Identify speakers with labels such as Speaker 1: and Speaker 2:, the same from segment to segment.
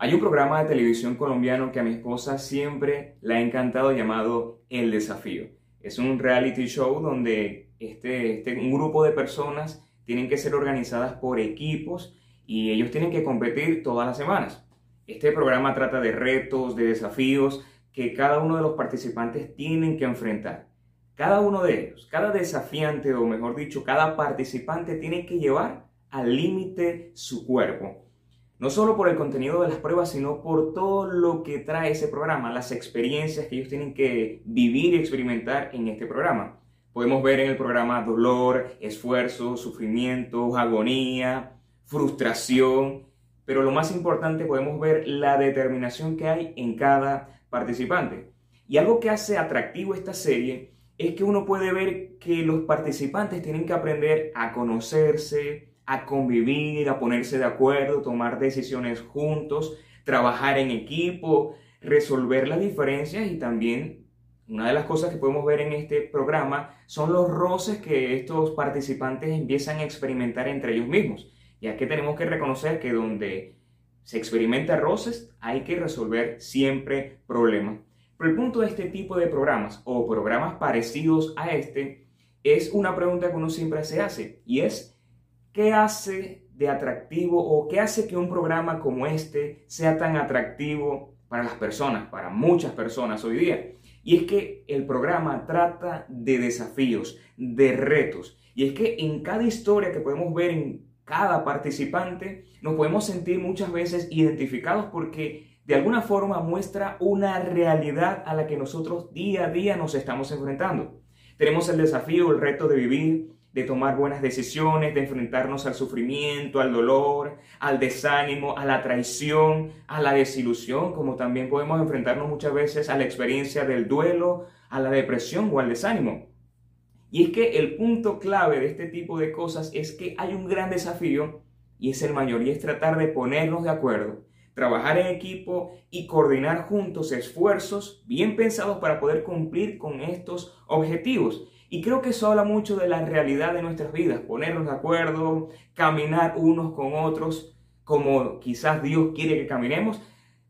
Speaker 1: Hay un programa de televisión colombiano que a mi esposa siempre le ha encantado llamado El Desafío. Es un reality show donde este, este, un grupo de personas tienen que ser organizadas por equipos y ellos tienen que competir todas las semanas. Este programa trata de retos, de desafíos que cada uno de los participantes tienen que enfrentar. Cada uno de ellos, cada desafiante o mejor dicho, cada participante tiene que llevar al límite su cuerpo no solo por el contenido de las pruebas, sino por todo lo que trae ese programa, las experiencias que ellos tienen que vivir y experimentar en este programa. Podemos ver en el programa dolor, esfuerzo, sufrimiento, agonía, frustración, pero lo más importante podemos ver la determinación que hay en cada participante. Y algo que hace atractivo esta serie es que uno puede ver que los participantes tienen que aprender a conocerse, a convivir, a ponerse de acuerdo, tomar decisiones juntos, trabajar en equipo, resolver las diferencias y también una de las cosas que podemos ver en este programa son los roces que estos participantes empiezan a experimentar entre ellos mismos, ya que tenemos que reconocer que donde se experimenta roces hay que resolver siempre problemas. Pero el punto de este tipo de programas o programas parecidos a este es una pregunta que uno siempre se hace y es ¿Qué hace de atractivo o qué hace que un programa como este sea tan atractivo para las personas, para muchas personas hoy día? Y es que el programa trata de desafíos, de retos. Y es que en cada historia que podemos ver en cada participante, nos podemos sentir muchas veces identificados porque de alguna forma muestra una realidad a la que nosotros día a día nos estamos enfrentando. Tenemos el desafío, el reto de vivir de tomar buenas decisiones, de enfrentarnos al sufrimiento, al dolor, al desánimo, a la traición, a la desilusión, como también podemos enfrentarnos muchas veces a la experiencia del duelo, a la depresión o al desánimo. Y es que el punto clave de este tipo de cosas es que hay un gran desafío y es el mayor y es tratar de ponernos de acuerdo, trabajar en equipo y coordinar juntos esfuerzos bien pensados para poder cumplir con estos objetivos. Y creo que eso habla mucho de la realidad de nuestras vidas, ponernos de acuerdo, caminar unos con otros como quizás Dios quiere que caminemos,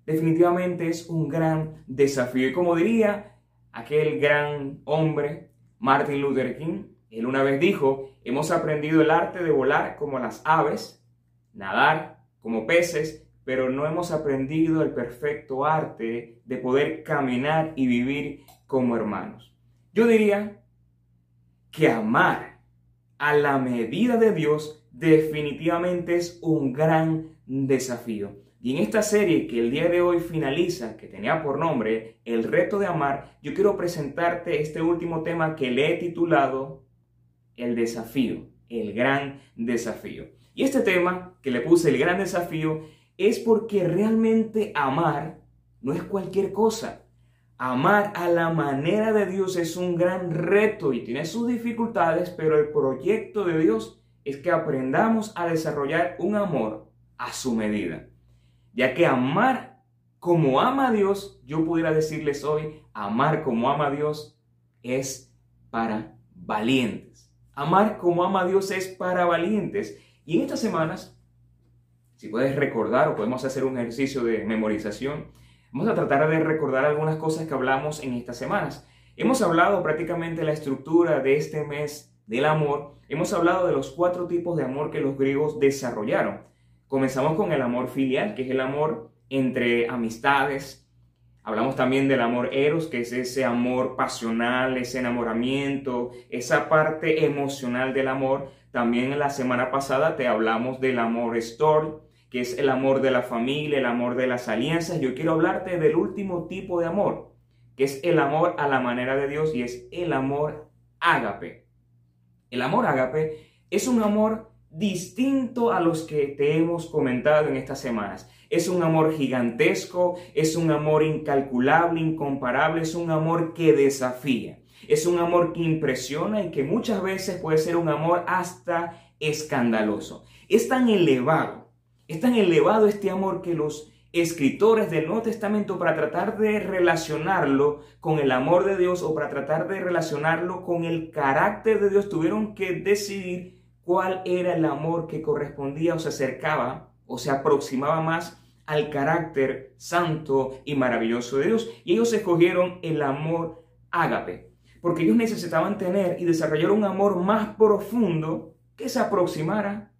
Speaker 1: definitivamente es un gran desafío. Y como diría aquel gran hombre, Martin Luther King, él una vez dijo, hemos aprendido el arte de volar como las aves, nadar como peces, pero no hemos aprendido el perfecto arte de poder caminar y vivir como hermanos. Yo diría que amar a la medida de Dios definitivamente es un gran desafío. Y en esta serie que el día de hoy finaliza, que tenía por nombre El reto de amar, yo quiero presentarte este último tema que le he titulado El desafío, el gran desafío. Y este tema que le puse el gran desafío es porque realmente amar no es cualquier cosa. Amar a la manera de Dios es un gran reto y tiene sus dificultades, pero el proyecto de Dios es que aprendamos a desarrollar un amor a su medida. Ya que amar como ama a Dios, yo pudiera decirles hoy, amar como ama a Dios es para valientes. Amar como ama a Dios es para valientes. Y en estas semanas, si puedes recordar o podemos hacer un ejercicio de memorización, Vamos a tratar de recordar algunas cosas que hablamos en estas semanas. Hemos hablado prácticamente la estructura de este mes del amor. Hemos hablado de los cuatro tipos de amor que los griegos desarrollaron. Comenzamos con el amor filial, que es el amor entre amistades. Hablamos también del amor eros, que es ese amor pasional, ese enamoramiento, esa parte emocional del amor. También en la semana pasada te hablamos del amor storm, que es el amor de la familia, el amor de las alianzas. Yo quiero hablarte del último tipo de amor, que es el amor a la manera de Dios y es el amor ágape. El amor ágape es un amor distinto a los que te hemos comentado en estas semanas. Es un amor gigantesco, es un amor incalculable, incomparable, es un amor que desafía. Es un amor que impresiona y que muchas veces puede ser un amor hasta escandaloso. Es tan elevado es tan elevado este amor que los escritores del Nuevo Testamento para tratar de relacionarlo con el amor de Dios o para tratar de relacionarlo con el carácter de Dios tuvieron que decidir cuál era el amor que correspondía o se acercaba o se aproximaba más al carácter santo y maravilloso de Dios. Y ellos escogieron el amor ágape, porque ellos necesitaban tener y desarrollar un amor más profundo que se aproximara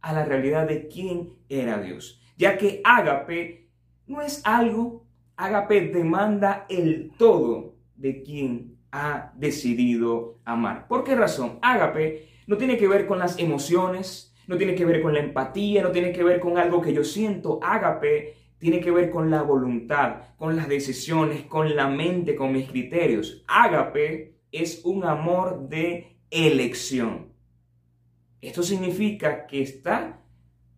Speaker 1: a la realidad de quién era Dios. Ya que ágape no es algo, ágape demanda el todo de quien ha decidido amar. ¿Por qué razón? Ágape no tiene que ver con las emociones, no tiene que ver con la empatía, no tiene que ver con algo que yo siento. Ágape tiene que ver con la voluntad, con las decisiones, con la mente, con mis criterios. Ágape es un amor de elección. Esto significa que está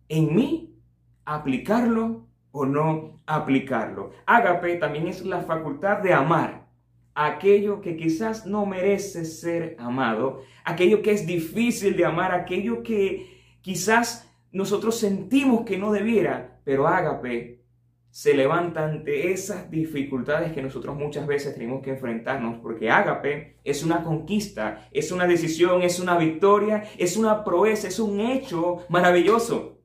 Speaker 1: en mí aplicarlo o no aplicarlo. Ágape también es la facultad de amar aquello que quizás no merece ser amado, aquello que es difícil de amar, aquello que Quizás nosotros sentimos que no debiera, pero Ágape se levanta ante esas dificultades que nosotros muchas veces tenemos que enfrentarnos, porque Ágape es una conquista, es una decisión, es una victoria, es una proeza, es un hecho maravilloso.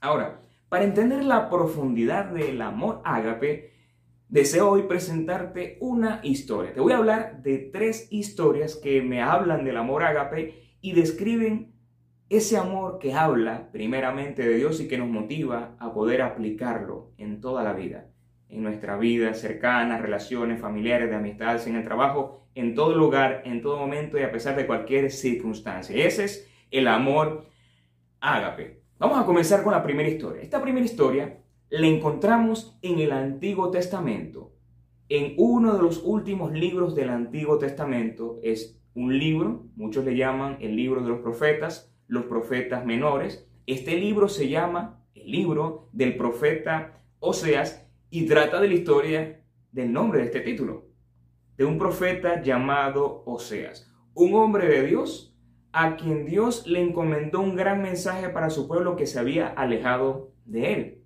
Speaker 1: Ahora, para entender la profundidad del amor Ágape, deseo hoy presentarte una historia. Te voy a hablar de tres historias que me hablan del amor Ágape y describen ese amor que habla primeramente de Dios y que nos motiva a poder aplicarlo en toda la vida, en nuestra vida cercana, relaciones familiares, de amistades, en el trabajo, en todo lugar, en todo momento y a pesar de cualquier circunstancia. Ese es el amor ágape. Vamos a comenzar con la primera historia. Esta primera historia la encontramos en el Antiguo Testamento. En uno de los últimos libros del Antiguo Testamento es un libro, muchos le llaman el libro de los profetas, los profetas menores. Este libro se llama el libro del profeta Oseas y trata de la historia del nombre de este título, de un profeta llamado Oseas, un hombre de Dios a quien Dios le encomendó un gran mensaje para su pueblo que se había alejado de él.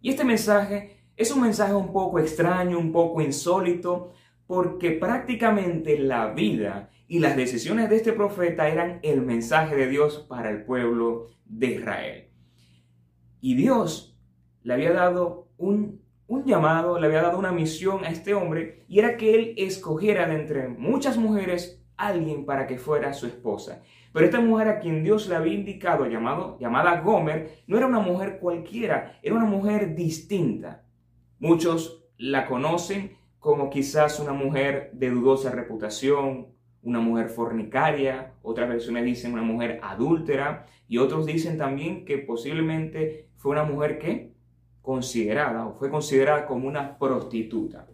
Speaker 1: Y este mensaje es un mensaje un poco extraño, un poco insólito, porque prácticamente la vida y las decisiones de este profeta eran el mensaje de Dios para el pueblo de Israel. Y Dios le había dado un, llamado, le había dado una misión a este hombre y era que él escogiera de entre muchas mujeres alguien para que fuera su esposa. Pero esta mujer a quien Dios le había indicado, llamado, llamada Gomer, no era una mujer cualquiera, era una mujer distinta. Muchos la conocen como quizás una mujer de dudosa reputación, una mujer fornicaria, otras versiones dicen una mujer adúltera y otros dicen también que posiblemente fue una mujer que considerada o fue considerada como una prostituta.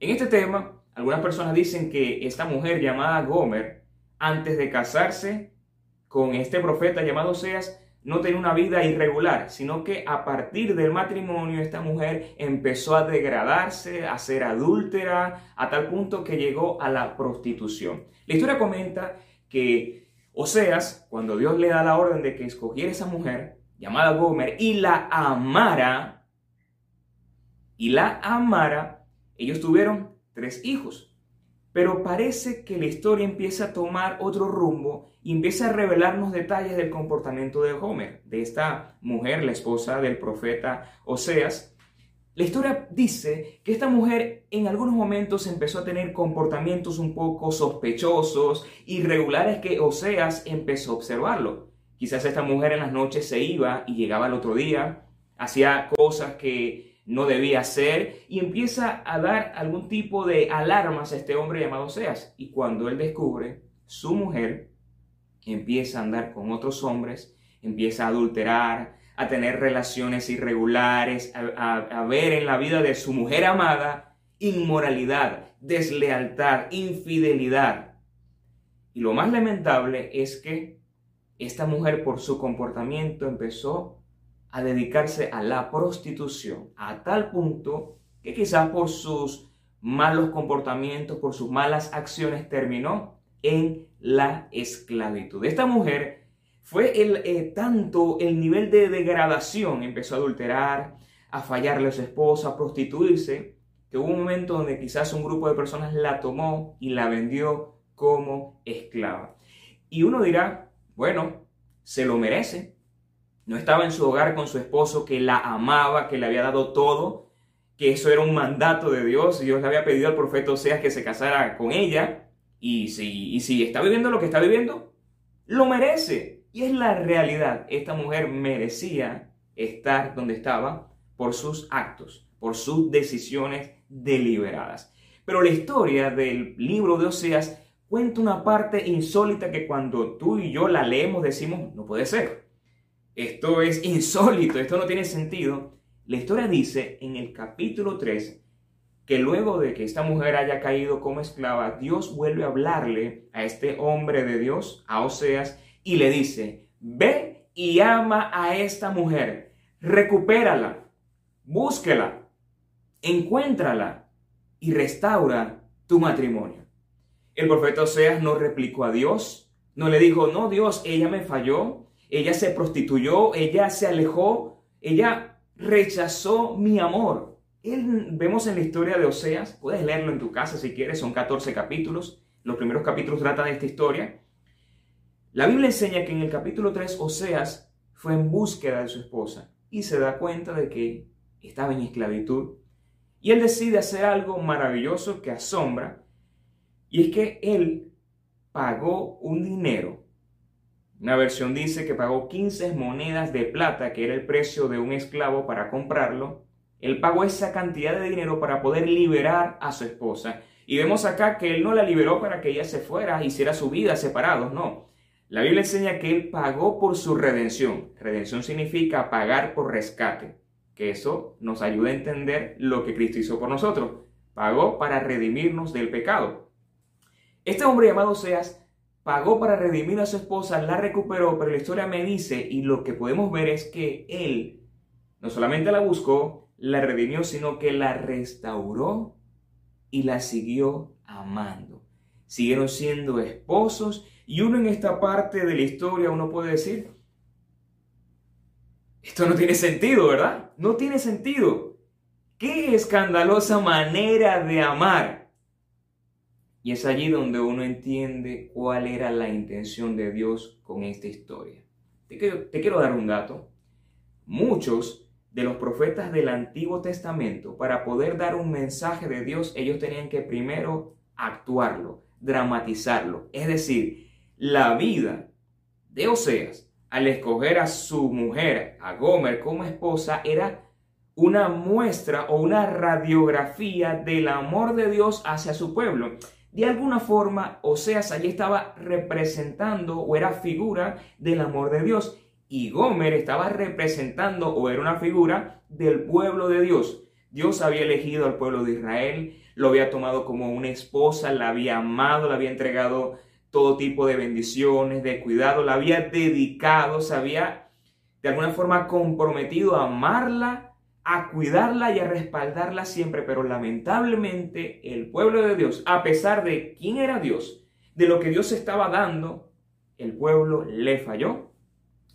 Speaker 1: En este tema, algunas personas dicen que esta mujer llamada Gomer, antes de casarse con este profeta llamado Seas, no tenía una vida irregular, sino que a partir del matrimonio esta mujer empezó a degradarse, a ser adúltera, a tal punto que llegó a la prostitución. La historia comenta que Oseas, cuando Dios le da la orden de que escogiera esa mujer, llamada Gomer, y la amara, y la amara, ellos tuvieron tres hijos. Pero parece que la historia empieza a tomar otro rumbo empieza a revelarnos detalles del comportamiento de Homer, de esta mujer, la esposa del profeta Oseas. La historia dice que esta mujer en algunos momentos empezó a tener comportamientos un poco sospechosos, irregulares que Oseas empezó a observarlo. Quizás esta mujer en las noches se iba y llegaba al otro día, hacía cosas que no debía ser y empieza a dar algún tipo de alarmas a este hombre llamado Seas. Y cuando él descubre, su mujer empieza a andar con otros hombres, empieza a adulterar, a tener relaciones irregulares, a, ver en la vida de su mujer amada inmoralidad, deslealtad, infidelidad. Y lo más lamentable es que esta mujer por su comportamiento empezó a dedicarse a la prostitución a tal punto que quizás por sus malos comportamientos, por sus malas acciones, terminó en la esclavitud. Esta mujer fue el, eh, tanto el nivel de degradación, empezó a adulterar, a fallarle a su esposa, a prostituirse, que hubo un momento donde quizás un grupo de personas la tomó y la vendió como esclava. Y uno dirá, bueno, se lo merece, no estaba en su hogar con su esposo que la amaba, que le había dado todo, que eso era un mandato de Dios, Dios le había pedido al profeta Oseas que se casara con ella, y si, y si está viviendo lo que está viviendo, lo merece. Y es la realidad, esta mujer merecía estar donde estaba por sus actos, por sus decisiones deliberadas. Pero la historia del libro de Oseas cuenta una parte insólita que cuando tú y yo la leemos decimos, no puede ser. Esto es insólito, esto no tiene sentido. La historia dice en el capítulo 3 que luego de que esta mujer haya caído como esclava, Dios vuelve a hablarle a este hombre de Dios, a Oseas, y le dice, ve y ama a esta mujer, recupérala, búsquela, encuéntrala y restaura tu matrimonio. El profeta Oseas no replicó a Dios, no le dijo, no Dios, ella me falló, ella se prostituyó, ella se alejó, ella rechazó mi amor. Él, vemos en la historia de Oseas, puedes leerlo en tu casa si quieres, son 14 capítulos, los primeros capítulos tratan de esta historia. La Biblia enseña que en el capítulo 3 Oseas fue en búsqueda de su esposa y se da cuenta de que estaba en esclavitud. Y él decide hacer algo maravilloso que asombra y es que él pagó un dinero. Una versión dice que pagó 15 monedas de plata, que era el precio de un esclavo para comprarlo. Él pagó esa cantidad de dinero para poder liberar a su esposa. Y vemos acá que él no la liberó para que ella se fuera, hiciera su vida separados, no. La Biblia enseña que él pagó por su redención. Redención significa pagar por rescate, que eso nos ayuda a entender lo que Cristo hizo por nosotros. Pagó para redimirnos del pecado. Este hombre llamado Seas pagó para redimir a su esposa, la recuperó, pero la historia me dice, y lo que podemos ver es que él no solamente la buscó, la redimió, sino que la restauró y la siguió amando. Siguieron siendo esposos y uno en esta parte de la historia, uno puede decir, esto no tiene sentido, ¿verdad? No tiene sentido. Qué escandalosa manera de amar. Y es allí donde uno entiende cuál era la intención de Dios con esta historia. Te quiero, dar un dato. Muchos de los profetas del Antiguo Testamento, para poder dar un mensaje de Dios, ellos tenían que primero actuarlo, dramatizarlo. Es decir, la vida de Oseas, al escoger a su mujer, a Gomer, como esposa, era una muestra o una radiografía del amor de Dios hacia su pueblo de alguna forma Oseas allí estaba representando o era figura del amor de Dios y Gomer estaba representando o era una figura del pueblo de Dios. Dios había elegido al pueblo de Israel, lo había tomado como una esposa, la había amado, le había entregado todo tipo de bendiciones, de cuidado, la había dedicado, se había de alguna forma comprometido a amarla a cuidarla y a respaldarla siempre, pero lamentablemente el pueblo de Dios, a pesar de quién era Dios, de lo que Dios estaba dando, el pueblo le falló.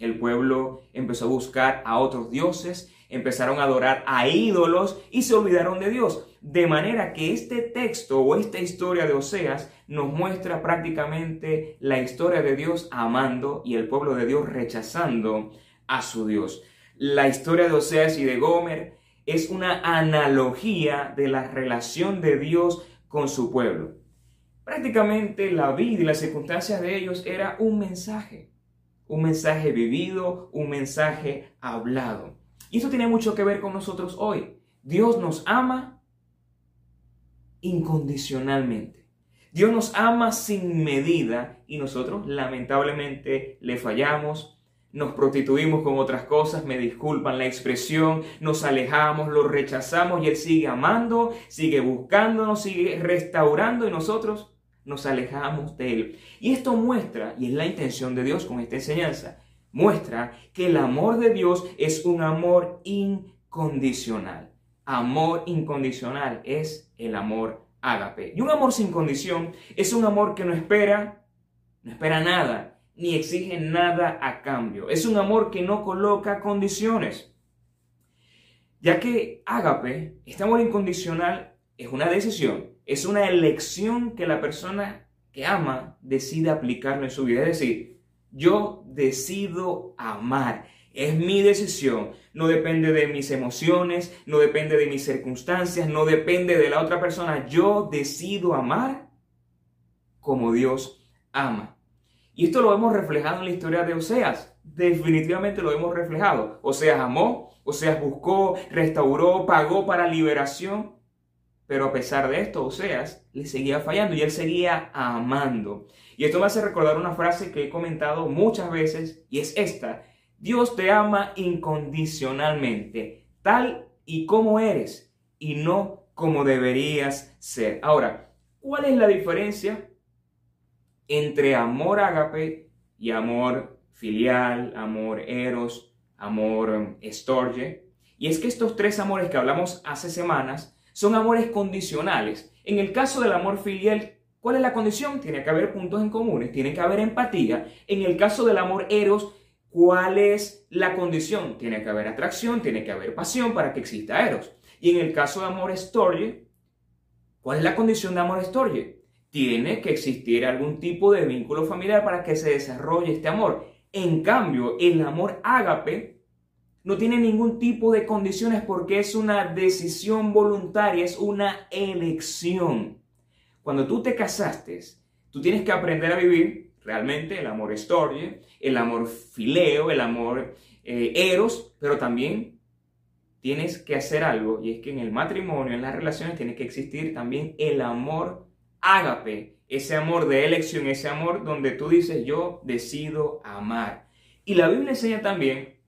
Speaker 1: El pueblo empezó a buscar a otros dioses, empezaron a adorar a ídolos y se olvidaron de Dios. De manera que este texto o esta historia de Oseas nos muestra prácticamente la historia de Dios amando y el pueblo de Dios rechazando a su Dios. La historia de Oseas y de Gomer es una analogía de la relación de Dios con su pueblo. Prácticamente la vida y las circunstancias de ellos era un mensaje, un mensaje vivido, un mensaje hablado. Y eso tiene mucho que ver con nosotros hoy. Dios nos ama incondicionalmente. Dios nos ama sin medida y nosotros lamentablemente le fallamos, nos prostituimos con otras cosas, me disculpan la expresión, nos alejamos, lo rechazamos y Él sigue amando, sigue buscándonos, sigue restaurando y nosotros nos alejamos de Él. Y esto muestra, y es la intención de Dios con esta enseñanza, muestra que el amor de Dios es un amor incondicional. Amor incondicional es el amor ágape. Y un amor sin condición es un amor que no espera, no espera nada, ni exige nada a cambio. Es un amor que no coloca condiciones. Ya que ágape, este amor incondicional, es una decisión, es una elección que la persona que ama decide aplicarlo en su vida. Es decir, yo decido amar Es mi decisión. No depende de mis emociones, no depende de mis circunstancias, no depende de la otra persona. Yo decido amar como Dios ama. Y esto lo hemos reflejado en la historia de Oseas. Definitivamente lo hemos reflejado. Oseas amó, Oseas buscó, restauró, pagó para liberación. Pero a pesar de esto, Oseas le seguía fallando y él seguía amando. Y esto me hace recordar una frase que he comentado muchas veces y es esta. Dios te ama incondicionalmente, tal y como eres y no como deberías ser. Ahora, ¿cuál es la diferencia entre amor ágape y amor filial, amor eros, amor estorge. Y es que estos tres amores que hablamos hace semanas son amores condicionales. En el caso del amor filial, ¿cuál es la condición? Tiene que haber puntos en comunes, tiene que haber empatía. En el caso del amor eros, ¿cuál es la condición? Tiene que haber atracción, tiene que haber pasión para que exista eros. Y en el caso de amor estorge, ¿cuál es la condición de amor estorge? tiene que existir algún tipo de vínculo familiar para que se desarrolle este amor. En cambio, el amor ágape no tiene ningún tipo de condiciones porque es una decisión voluntaria, es una elección. Cuando tú te casaste, tú tienes que aprender a vivir realmente el amor estorge, el amor fileo, el amor eh, eros, pero también tienes que hacer algo y es que en el matrimonio, en las relaciones, tiene que existir también el amor ágape, ese amor de elección, ese amor donde tú dices yo decido amar. Y la Biblia enseña también,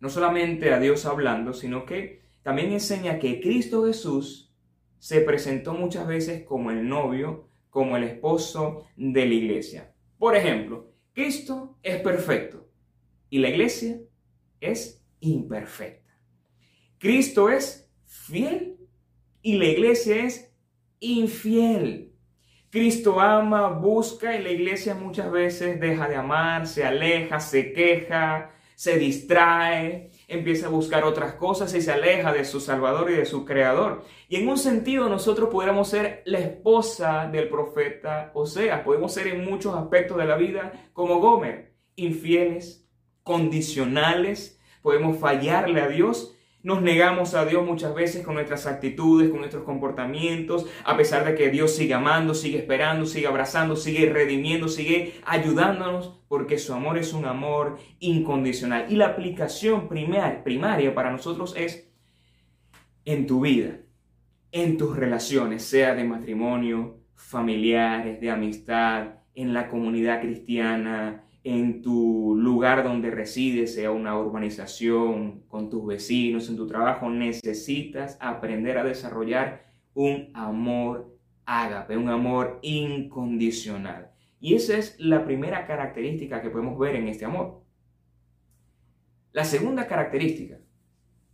Speaker 1: no solamente a Dios hablando, sino que también enseña que Cristo Jesús se presentó muchas veces como el novio, como el esposo de la iglesia. Por ejemplo, Cristo es perfecto y la iglesia es imperfecta. Cristo es fiel y la iglesia es infiel. Cristo ama, busca y la iglesia muchas veces deja de amar, se aleja, se queja, se distrae, empieza a buscar otras cosas y se aleja de su Salvador y de su Creador. Y en un sentido nosotros pudiéramos ser la esposa del profeta o sea, podemos ser en muchos aspectos de la vida como Gomer, infieles, condicionales, podemos fallarle a Dios nos negamos a Dios muchas veces con nuestras actitudes, con nuestros comportamientos, a pesar de que Dios sigue amando, sigue esperando, sigue abrazando, sigue redimiendo, sigue ayudándonos, porque su amor es un amor incondicional. Y la aplicación primaria para nosotros es en tu vida, en tus relaciones, sea de matrimonio, familiares, de amistad, en la comunidad cristiana, en tu lugar donde resides, sea una urbanización, con tus vecinos, en tu trabajo, necesitas aprender a desarrollar un amor ágape, un amor incondicional. Y esa es la primera característica que podemos ver en este amor. La segunda característica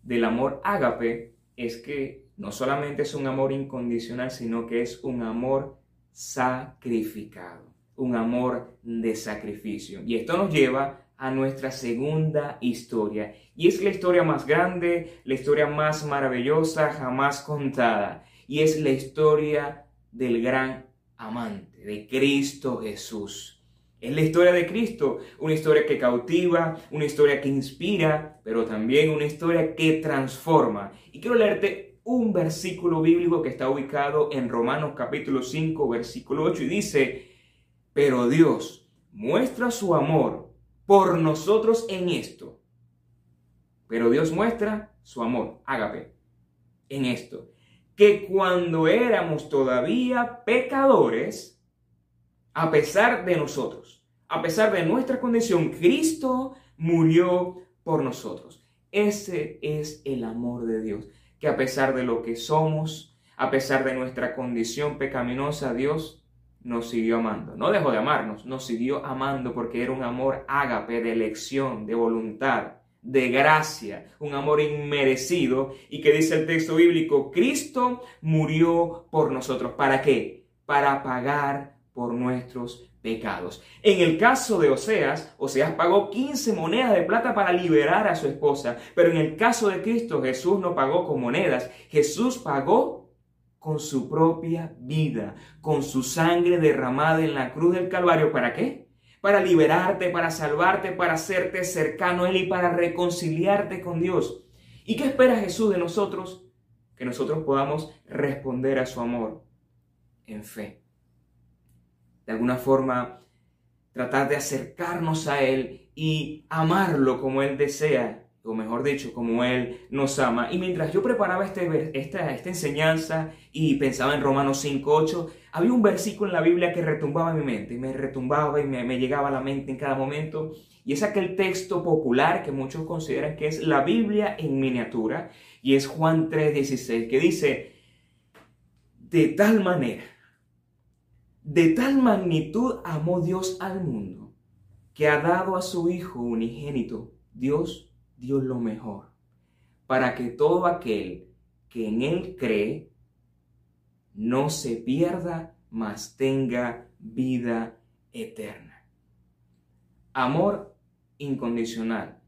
Speaker 1: del amor ágape es que no solamente es un amor incondicional, sino que es un amor sacrificado un amor de sacrificio. Y esto nos lleva a nuestra segunda historia. Y es la historia más grande, la historia más maravillosa jamás contada. Y es la historia del gran amante, de Cristo Jesús. Es la historia de Cristo, una historia que cautiva, una historia que inspira, pero también una historia que transforma. Y quiero leerte un versículo bíblico que está ubicado en Romanos capítulo 5, versículo 8, y dice, pero Dios muestra su amor por nosotros en esto. Pero Dios muestra su amor, ágape, en esto. Que cuando éramos todavía pecadores, a pesar de nosotros, a pesar de nuestra condición, Cristo murió por nosotros. Ese es el amor de Dios, que a pesar de lo que somos, a pesar de nuestra condición pecaminosa, Dios nos siguió amando. No dejó de amarnos, nos siguió amando porque era un amor ágape de elección, de voluntad, de gracia, un amor inmerecido y que dice el texto bíblico, Cristo murió por nosotros. ¿Para qué? Para pagar por nuestros pecados. En el caso de Oseas, Oseas pagó 15 monedas de plata para liberar a su esposa, pero en el caso de Cristo Jesús no pagó con monedas, Jesús pagó con su propia vida, con su sangre derramada en la cruz del Calvario. ¿Para qué? para liberarte, para salvarte, para hacerte cercano a Él y para reconciliarte con Dios. ¿Y qué espera Jesús de nosotros? Que nosotros podamos responder a su amor en fe. De alguna forma, tratar de acercarnos a Él y amarlo como Él desea o mejor dicho, como Él nos ama. Y mientras yo preparaba este, esta, esta enseñanza y pensaba en Romanos 5.8, había un versículo en la Biblia que retumbaba en mi mente, y me retumbaba y me, me llegaba a la mente en cada momento. Y es aquel texto popular que muchos consideran que es la Biblia en miniatura, y es Juan 3.16, que dice, de tal manera, de tal magnitud amó Dios al mundo, que ha dado a su Hijo unigénito, Dios Dios lo mejor, para que todo aquel que en Él cree no se pierda, mas tenga vida eterna. Amor incondicional,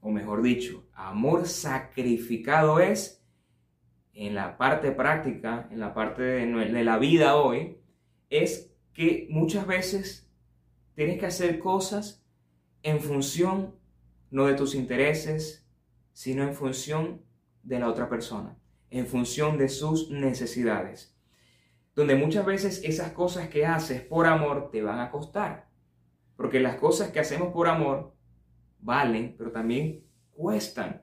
Speaker 1: o mejor dicho, amor sacrificado es, en la parte práctica, en la parte de, de la vida hoy, es que muchas veces tienes que hacer cosas en función no de tus intereses, sino en función de la otra persona, en función de sus necesidades. Donde muchas veces esas cosas que haces por amor te van a costar. Porque las cosas que hacemos por amor valen, pero también cuestan.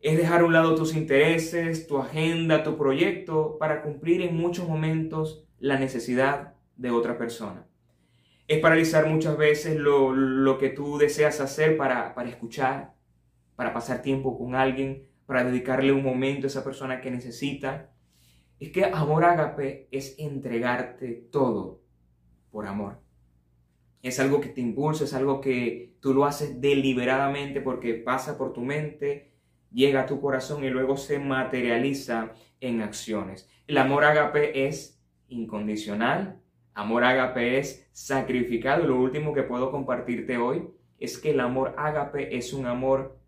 Speaker 1: Es dejar a un lado tus intereses, tu agenda, tu proyecto, para cumplir en muchos momentos la necesidad de otra persona es paralizar muchas veces lo, que tú deseas hacer para, para escuchar, para pasar tiempo con alguien, para dedicarle un momento a esa persona que necesita. Es que amor ágape es entregarte todo por amor. Es algo que te impulsa, es algo que tú lo haces deliberadamente porque pasa por tu mente, llega a tu corazón y luego se materializa en acciones. El amor ágape es incondicional, Amor ágape es sacrificado. Lo último que puedo compartirte hoy es que el amor ágape es un amor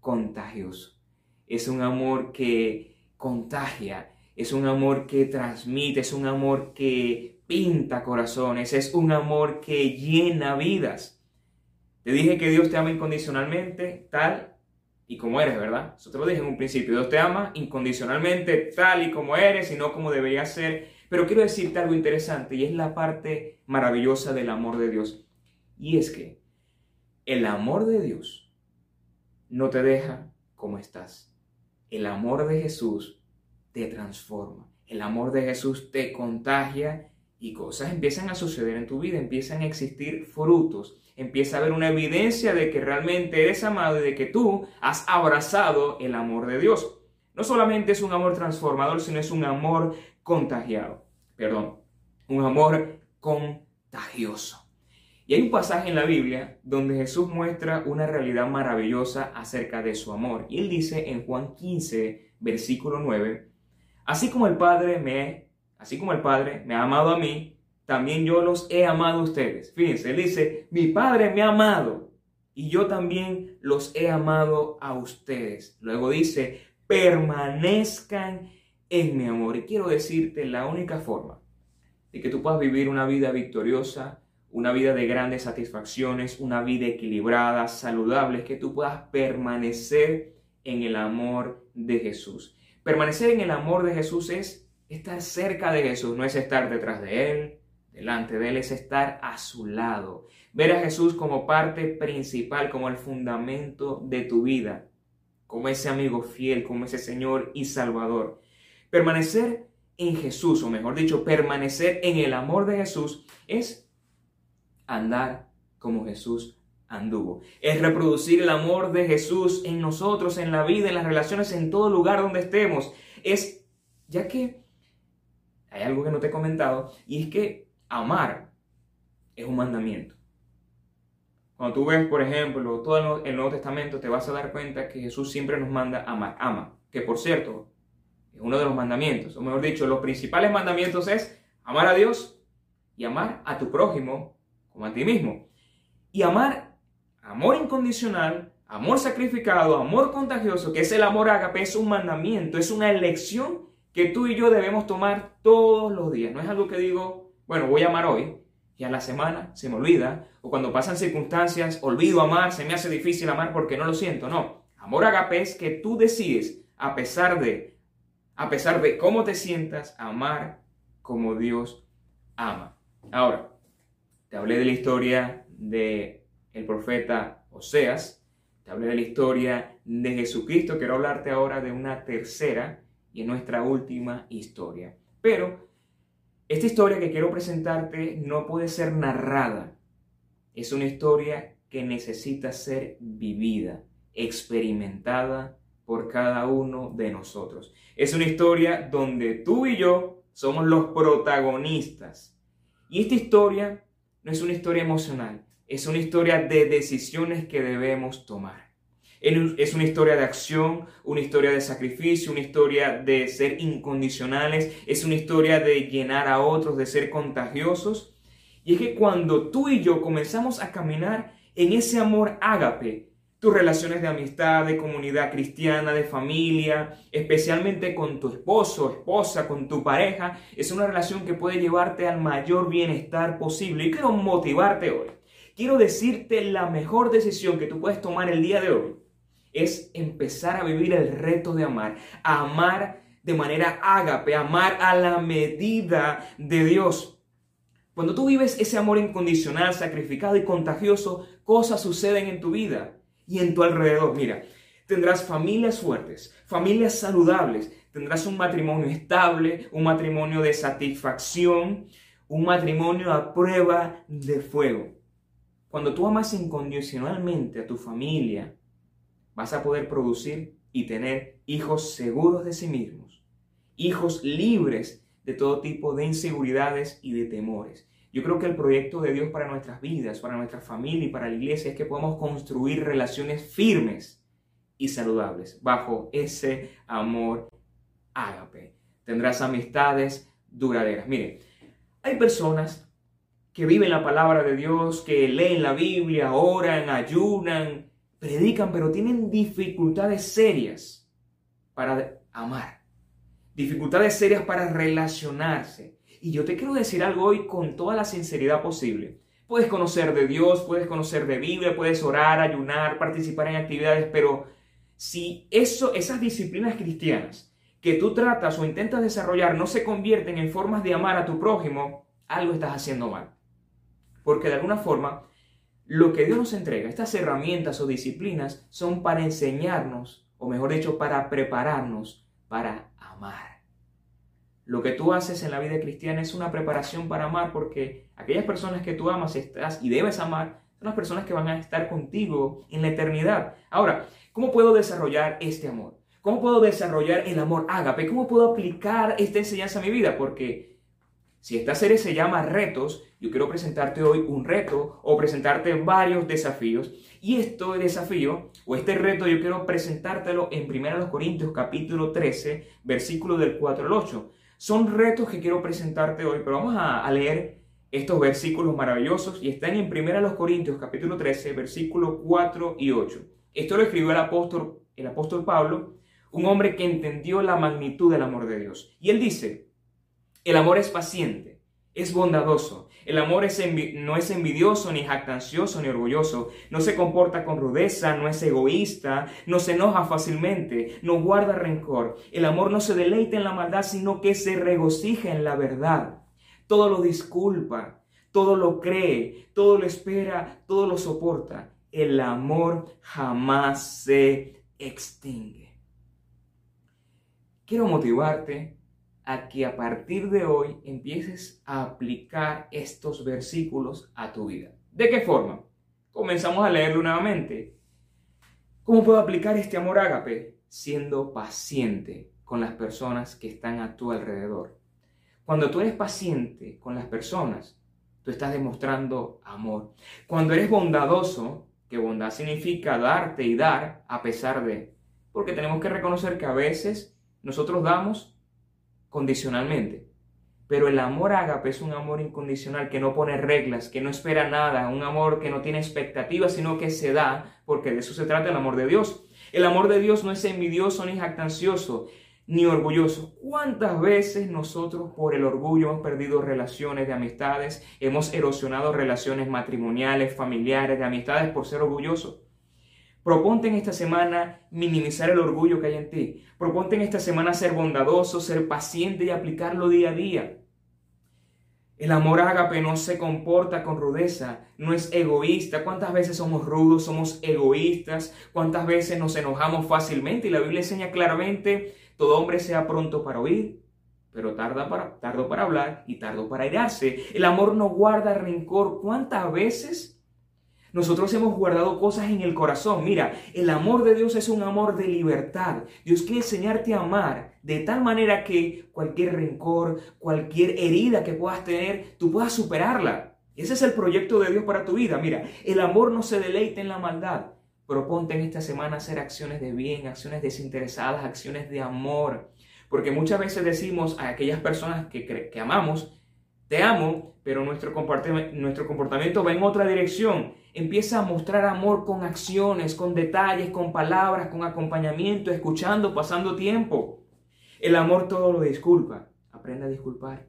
Speaker 1: contagioso. Es un amor que contagia, es un amor que transmite, es un amor que pinta corazones, es un amor que llena vidas. Te dije que Dios te ama incondicionalmente, tal y como eres, ¿verdad? Eso te lo dije en un principio. Dios te ama incondicionalmente, tal y como eres y no como debería ser. Pero quiero decirte algo interesante y es la parte maravillosa del amor de Dios. Y es que el amor de Dios no te deja como estás. El amor de Jesús te transforma. El amor de Jesús te contagia y cosas empiezan a suceder en tu vida, empiezan a existir frutos, empieza a haber una evidencia de que realmente eres amado y de que tú has abrazado el amor de Dios. No solamente es un amor transformador, sino es un amor contagiado. Perdón, un amor contagioso. Y hay un pasaje en la Biblia donde Jesús muestra una realidad maravillosa acerca de su amor. Y él dice en Juan 15, versículo 9, así como el Padre me, así como el Padre me ha amado a mí, también yo los he amado a ustedes. Fíjense, él dice, mi Padre me ha amado y yo también los he amado a ustedes. Luego dice, permanezcan en mi amor. Y quiero decirte la única forma de que tú puedas vivir una vida victoriosa, una vida de grandes satisfacciones, una vida equilibrada, saludable, es que tú puedas permanecer en el amor de Jesús. Permanecer en el amor de Jesús es estar cerca de Jesús, no es estar detrás de Él, delante de Él, es estar a su lado. Ver a Jesús como parte principal, como el fundamento de tu vida, como ese amigo fiel, como ese Señor y Salvador. Permanecer en Jesús, o mejor dicho, permanecer en el amor de Jesús, es andar como Jesús anduvo. Es reproducir el amor de Jesús en nosotros, en la vida, en las relaciones, en todo lugar donde estemos. Es, ya que hay algo que no te he comentado, y es que amar es un mandamiento. Cuando tú ves, por ejemplo, todo el Nuevo Testamento, te vas a dar cuenta que Jesús siempre nos manda amar. Ama. Que por cierto, uno de los mandamientos, o mejor dicho, los principales mandamientos es amar a Dios y amar a tu prójimo como a ti mismo. Y amar, amor incondicional, amor sacrificado, amor contagioso, que es el amor ágape, es un mandamiento, es una elección que tú y yo debemos tomar todos los días. No es algo que digo, bueno, voy a amar hoy, y a la semana se me olvida, o cuando pasan circunstancias, olvido amar, se me hace difícil amar porque no lo siento, no. Amor agape es que tú decides, a pesar de, a pesar de cómo te sientas, amar como Dios ama. Ahora, te hablé de la historia de el profeta Oseas, te hablé de la historia de Jesucristo, quiero hablarte ahora de una tercera y nuestra última historia. Pero esta historia que quiero presentarte no puede ser narrada. Es una historia que necesita ser vivida, experimentada por cada uno de nosotros. Es una historia donde tú y yo somos los protagonistas. Y esta historia no es una historia emocional, es una historia de decisiones que debemos tomar. Es una historia de acción, una historia de sacrificio, una historia de ser incondicionales, es una historia de llenar a otros, de ser contagiosos. Y es que cuando tú y yo comenzamos a caminar en ese amor ágape, tus relaciones de amistad, de comunidad cristiana, de familia, especialmente con tu esposo, esposa, con tu pareja, es una relación que puede llevarte al mayor bienestar posible. Y quiero motivarte hoy. Quiero decirte la mejor decisión que tú puedes tomar el día de hoy es empezar a vivir el reto de amar, amar de manera ágape, amar a la medida de Dios. Cuando tú vives ese amor incondicional, sacrificado y contagioso, cosas suceden en tu vida y en tu alrededor. Mira, tendrás familias fuertes, familias saludables, tendrás un matrimonio estable, un matrimonio de satisfacción, un matrimonio a prueba de fuego. Cuando tú amas incondicionalmente a tu familia, vas a poder producir y tener hijos seguros de sí mismos, hijos libres de todo tipo de inseguridades y de temores. Yo creo que el proyecto de Dios para nuestras vidas, para nuestra familia y para la iglesia es que podamos construir relaciones firmes y saludables bajo ese amor ágape. Tendrás amistades duraderas. Mire, hay personas que viven la palabra de Dios, que leen la Biblia, oran, ayunan, predican, pero tienen dificultades serias para amar, dificultades serias para relacionarse. Y yo te quiero decir algo hoy con toda la sinceridad posible. Puedes conocer de Dios, puedes conocer de Biblia, puedes orar, ayunar, participar en actividades, pero si eso, esas disciplinas cristianas que tú tratas o intentas desarrollar no se convierten en formas de amar a tu prójimo, algo estás haciendo mal. Porque de alguna forma lo que Dios nos entrega, estas herramientas o disciplinas, son para enseñarnos, o mejor dicho, para prepararnos para amar. Lo que tú haces en la vida cristiana es una preparación para amar porque aquellas personas que tú amas estás y debes amar son las personas que van a estar contigo en la eternidad. Ahora, ¿cómo puedo desarrollar este amor? ¿Cómo puedo desarrollar el amor ágape? ¿Cómo puedo aplicar esta enseñanza a mi vida? Porque si esta serie se llama retos, yo quiero presentarte hoy un reto o presentarte varios desafíos. Y este desafío o este reto yo quiero presentártelo en 1 Corintios capítulo 13, versículo del 4 al 8. Son retos que quiero presentarte hoy, pero vamos a, leer estos versículos maravillosos y están en 1 Corintios capítulo 13, versículo 4 y 8. Esto lo escribió el apóstol, el apóstol Pablo, un hombre que entendió la magnitud del amor de Dios. Y él dice, el amor es paciente, es bondadoso. El amor no es envidioso, ni jactancioso, ni orgulloso. No se comporta con rudeza, no es egoísta, no se enoja fácilmente, no guarda rencor. El amor no se deleita en la maldad, sino que se regocija en la verdad. Todo lo disculpa, todo lo cree, todo lo espera, todo lo soporta. El amor jamás se extingue. Quiero motivarte a que a partir de hoy empieces a aplicar estos versículos a tu vida. ¿De qué forma? Comenzamos a leerlo nuevamente. ¿Cómo puedo aplicar este amor ágape? Siendo paciente con las personas que están a tu alrededor. Cuando tú eres paciente con las personas, tú estás demostrando amor. Cuando eres bondadoso, que bondad significa darte y dar a pesar de, porque tenemos que reconocer que a veces nosotros damos condicionalmente. Pero el amor ágape es un amor incondicional que no pone reglas, que no espera nada, un amor que no tiene expectativas, sino que se da, porque de eso se trata el amor de Dios. El amor de Dios no es envidioso ni jactancioso, ni orgullosos. ¿Cuántas veces nosotros por el orgullo hemos perdido relaciones de amistades, hemos erosionado relaciones matrimoniales, familiares, de amistades por ser orgullosos? Proponte en esta semana minimizar el orgullo que hay en ti. Proponte en esta semana ser bondadoso, ser paciente y aplicarlo día a día. El amor ágape no se comporta con rudeza, no es egoísta. ¿Cuántas veces somos rudos, somos egoístas? ¿Cuántas veces nos enojamos fácilmente? Y la Biblia enseña claramente, todo hombre sea pronto para oír, pero tarda para, tardo para hablar y tardo para irarse. El amor no guarda rencor. ¿Cuántas veces nosotros hemos guardado cosas en el corazón. Mira, el amor de Dios es un amor de libertad. Dios quiere enseñarte a amar de tal manera que cualquier rencor, cualquier herida que puedas tener, tú puedas superarla. Ese es el proyecto de Dios para tu vida. Mira, el amor no se deleita en la maldad. Proponte en esta semana hacer acciones de bien, acciones desinteresadas, acciones de amor. Porque muchas veces decimos a aquellas personas que, que amamos, te amo, pero nuestro nuestro comportamiento va en otra dirección. Empieza a mostrar amor con acciones, con detalles, con palabras, con acompañamiento, escuchando, pasando tiempo. El amor todo lo disculpa. Aprende a disculpar.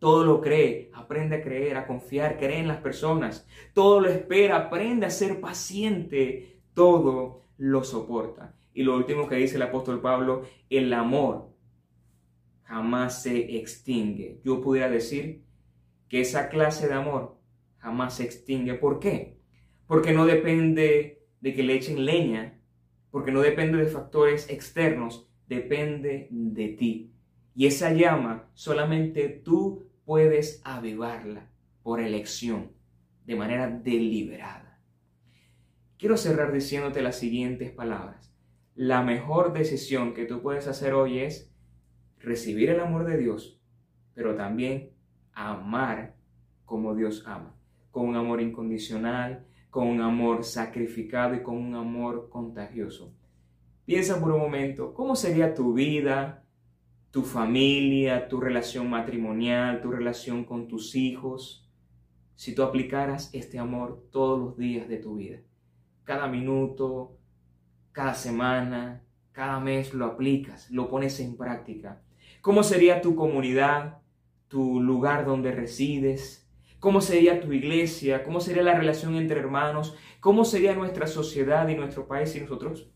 Speaker 1: Todo lo cree, aprende a creer, a confiar, cree en las personas. Todo lo espera, aprende a ser paciente. Todo lo soporta. Y lo último que dice el apóstol Pablo, el amor jamás se extingue. Yo pudiera decir que esa clase de amor jamás se extingue. ¿Por qué? Porque no depende de que le echen leña, porque no depende de factores externos, depende de ti. Y esa llama solamente tú puedes avivarla por elección, de manera deliberada. Quiero cerrar diciéndote las siguientes palabras. La mejor decisión que tú puedes hacer hoy es recibir el amor de Dios, pero también amar como Dios ama, con un amor incondicional, con un amor sacrificado y con un amor contagioso. Piensa por un momento, ¿cómo sería tu vida, tu familia, tu relación matrimonial, tu relación con tus hijos, si tú aplicaras este amor todos los días de tu vida? Cada minuto, cada semana, cada mes lo aplicas, lo pones en práctica. ¿Cómo sería tu comunidad, tu lugar donde resides? ¿Cómo sería tu iglesia? ¿Cómo sería la relación entre hermanos? ¿Cómo sería nuestra sociedad y nuestro país si nosotros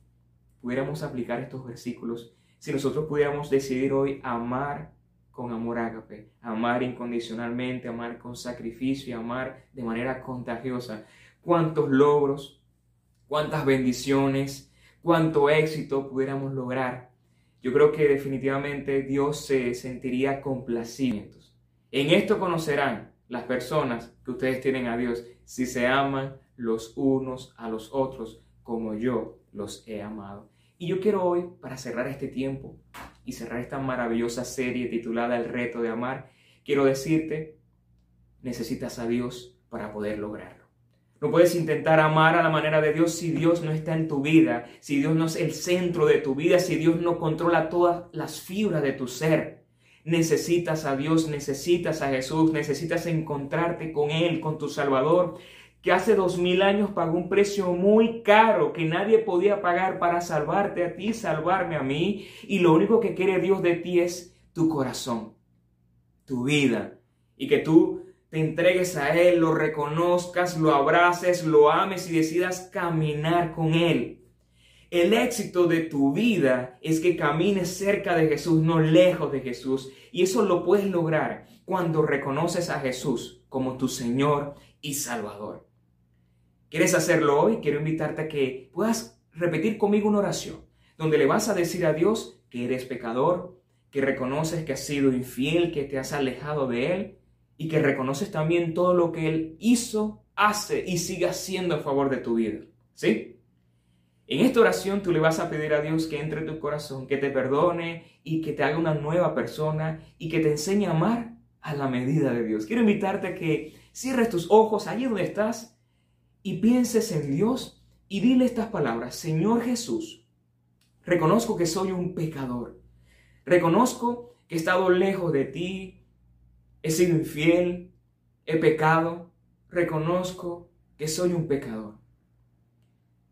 Speaker 1: pudiéramos aplicar estos versículos? Si nosotros pudiéramos decidir hoy amar con amor ágape, amar incondicionalmente, amar con sacrificio y amar de manera contagiosa. ¿Cuántos logros, cuántas bendiciones, cuánto éxito pudiéramos lograr yo creo que definitivamente Dios se sentiría complacido. En esto conocerán las personas que ustedes tienen a Dios si se aman los unos a los otros como yo los he amado. Y yo quiero hoy, para cerrar este tiempo y cerrar esta maravillosa serie titulada El reto de amar, quiero decirte, necesitas a Dios para poder lograrlo. No puedes intentar amar a la manera de Dios si Dios no está en tu vida, si Dios no es el centro de tu vida, si Dios no controla todas las fibras de tu ser. Necesitas a Dios, necesitas a Jesús, necesitas encontrarte con Él, con tu Salvador, que hace dos mil años pagó un precio muy caro que nadie podía pagar para salvarte a ti, salvarme a mí. Y lo único que quiere Dios de ti es tu corazón, tu vida, y que tú te entregues a Él, lo reconozcas, lo abraces, lo ames y decidas caminar con Él. El éxito de tu vida es que camines cerca de Jesús, no lejos de Jesús. Y eso lo puedes lograr cuando reconoces a Jesús como tu Señor y Salvador. ¿Quieres hacerlo hoy? Quiero invitarte a que puedas repetir conmigo una oración donde le vas a decir a Dios que eres pecador, que reconoces que has sido infiel, que te has alejado de Él y que reconoces también todo lo que Él hizo, hace y sigue haciendo a favor de tu vida. ¿Sí? En esta oración tú le vas a pedir a Dios que entre en tu corazón, que te perdone y que te haga una nueva persona y que te enseñe a amar a la medida de Dios. Quiero invitarte a que cierres tus ojos allí donde estás y pienses en Dios y dile estas palabras. Señor Jesús, reconozco que soy un pecador. Reconozco que he estado lejos de ti, he sido infiel, he pecado, reconozco que soy un pecador.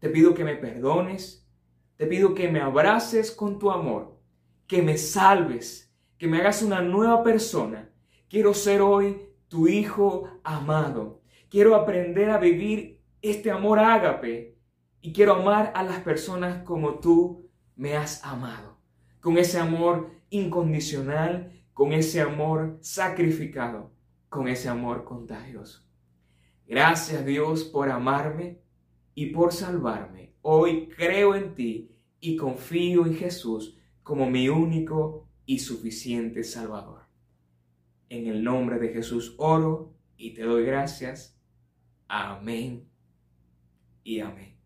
Speaker 1: Te pido que me perdones, te pido que me abraces con tu amor, que me salves, que me hagas una nueva persona. Quiero ser hoy tu hijo amado. Quiero aprender a vivir este amor ágape y quiero amar a las personas como tú me has amado. Con ese amor incondicional, con ese amor sacrificado, con ese amor contagioso. Gracias Dios por amarme y por salvarme. Hoy creo en ti y confío en Jesús como mi único y suficiente Salvador. En el nombre de Jesús oro y te doy gracias. Amén y amén.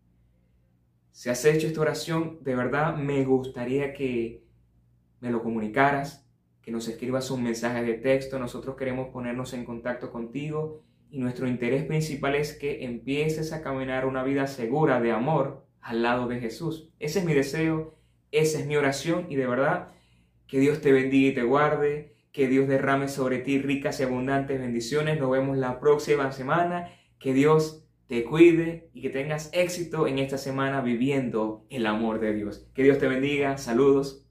Speaker 1: Si has hecho esta oración, de verdad me gustaría que me lo comunicaras, que nos escribas un mensaje de texto. Nosotros queremos ponernos en contacto contigo y nuestro interés principal es que empieces a caminar una vida segura de amor al lado de Jesús. Ese es mi deseo, esa es mi oración y de verdad que Dios te bendiga y te guarde, que Dios derrame sobre ti ricas y abundantes bendiciones. Nos vemos la próxima semana. Que Dios te cuide y que tengas éxito en esta semana viviendo el amor de Dios. Que Dios te bendiga. Saludos.